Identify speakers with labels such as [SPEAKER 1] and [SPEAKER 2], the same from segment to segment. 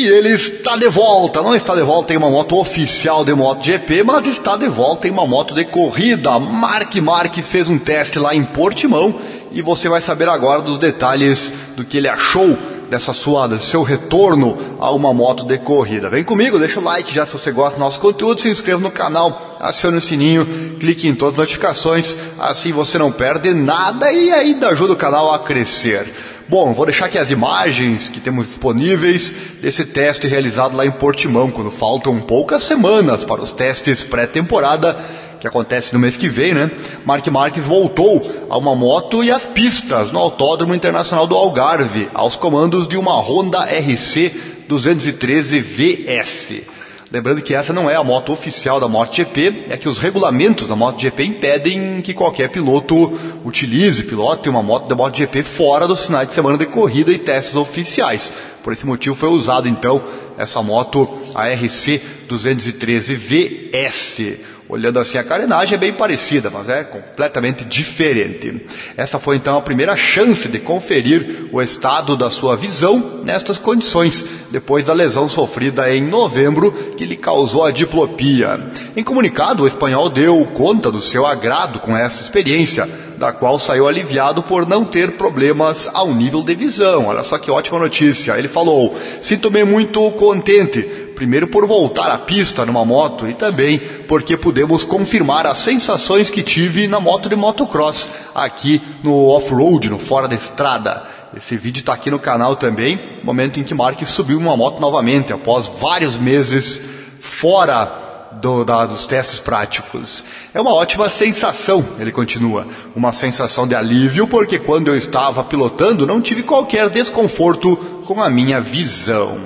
[SPEAKER 1] E ele está de volta, não está de volta em uma moto oficial de MotoGP, mas está de volta em uma moto de corrida. Mark Marques fez um teste lá em Portimão e você vai saber agora dos detalhes do que ele achou dessa sua, do seu retorno a uma moto de corrida. Vem comigo, deixa o like já se você gosta do nosso conteúdo, se inscreva no canal, acione o sininho, clique em todas as notificações, assim você não perde nada e ainda ajuda o canal a crescer. Bom, vou deixar aqui as imagens que temos disponíveis desse teste realizado lá em Portimão, quando faltam poucas semanas para os testes pré-temporada, que acontece no mês que vem, né? Mark Marques voltou a uma moto e as pistas no Autódromo Internacional do Algarve, aos comandos de uma Honda RC 213 VS. Lembrando que essa não é a moto oficial da MotoGP, é que os regulamentos da MotoGP impedem que qualquer piloto utilize, pilote uma moto da MotoGP fora dos finais de semana de corrida e testes oficiais. Por esse motivo foi usada então essa moto, a RC 213 VS. Olhando assim a carenagem é bem parecida, mas é completamente diferente. Essa foi então a primeira chance de conferir o estado da sua visão nestas condições, depois da lesão sofrida em novembro que lhe causou a diplopia. Em comunicado, o espanhol deu conta do seu agrado com essa experiência, da qual saiu aliviado por não ter problemas ao nível de visão. Olha só que ótima notícia. Ele falou: Sinto-me muito contente Primeiro por voltar à pista numa moto e também porque pudemos confirmar as sensações que tive na moto de motocross aqui no off-road, no fora da estrada. Esse vídeo está aqui no canal também, momento em que Mark subiu uma moto novamente após vários meses fora do, da, dos testes práticos. É uma ótima sensação, ele continua. Uma sensação de alívio, porque quando eu estava pilotando não tive qualquer desconforto com a minha visão.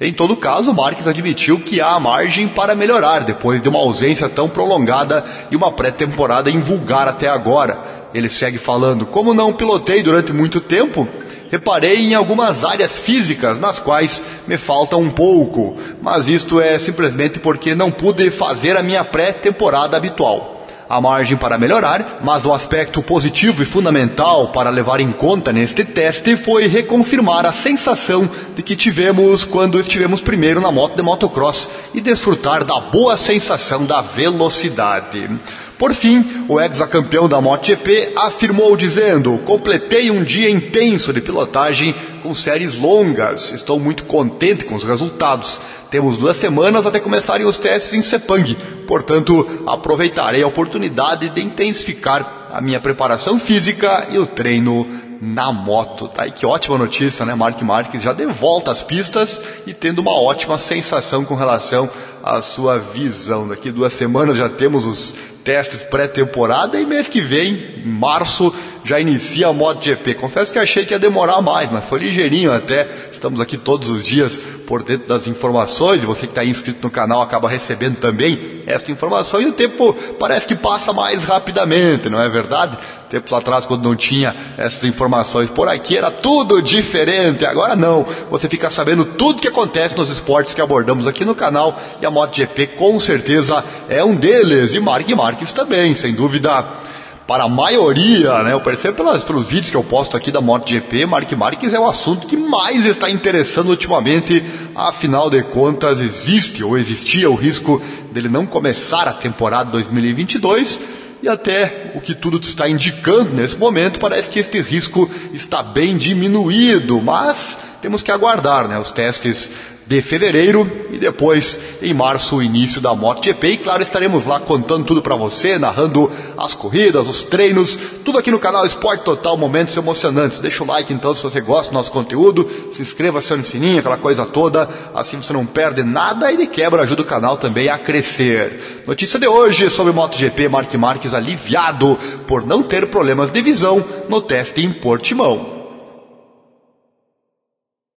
[SPEAKER 1] Em todo caso, Marques admitiu que há margem para melhorar depois de uma ausência tão prolongada e uma pré-temporada invulgar até agora. Ele segue falando: Como não pilotei durante muito tempo, reparei em algumas áreas físicas nas quais me falta um pouco, mas isto é simplesmente porque não pude fazer a minha pré-temporada habitual. Há margem para melhorar, mas o aspecto positivo e fundamental para levar em conta neste teste foi reconfirmar a sensação de que tivemos quando estivemos primeiro na moto de motocross e desfrutar da boa sensação da velocidade. Por fim, o ex-campeão da MotoGP afirmou dizendo: "Completei um dia intenso de pilotagem com séries longas. Estou muito contente com os resultados. Temos duas semanas até começarem os testes em Sepang. Portanto, aproveitarei a oportunidade de intensificar a minha preparação física e o treino na moto. Tá? E que ótima notícia, né? Mark Marques já de volta às pistas e tendo uma ótima sensação com relação à sua visão. Daqui duas semanas já temos os testes pré-temporada e mês que vem, em março, já inicia a MotoGP. Confesso que achei que ia demorar mais, mas foi ligeirinho até. Estamos aqui todos os dias por dentro das informações e você que está inscrito no canal acaba recebendo também essa informação e o tempo parece que passa mais rapidamente, não é verdade? Tempos atrás, quando não tinha essas informações por aqui, era tudo diferente. Agora não. Você fica sabendo tudo que acontece nos esportes que abordamos aqui no canal e a MotoGP com certeza é um deles. E Mark Marques também, sem dúvida para a maioria, né, eu percebo pelas, pelos vídeos que eu posto aqui da MotoGP, Mark Marques é o assunto que mais está interessando ultimamente. Afinal de contas, existe ou existia o risco dele não começar a temporada 2022 e até o que tudo está indicando nesse momento, parece que este risco está bem diminuído, mas temos que aguardar né, os testes de fevereiro e depois em março o início da MotoGP. E claro, estaremos lá contando tudo para você, narrando as corridas, os treinos, tudo aqui no canal Esporte Total, momentos emocionantes. Deixa o like então se você gosta do nosso conteúdo, se inscreva, acione o sininho, aquela coisa toda, assim você não perde nada e de quebra ajuda o canal também a crescer. Notícia de hoje sobre MotoGP, Mark Marques aliviado por não ter problemas de visão no teste em Portimão.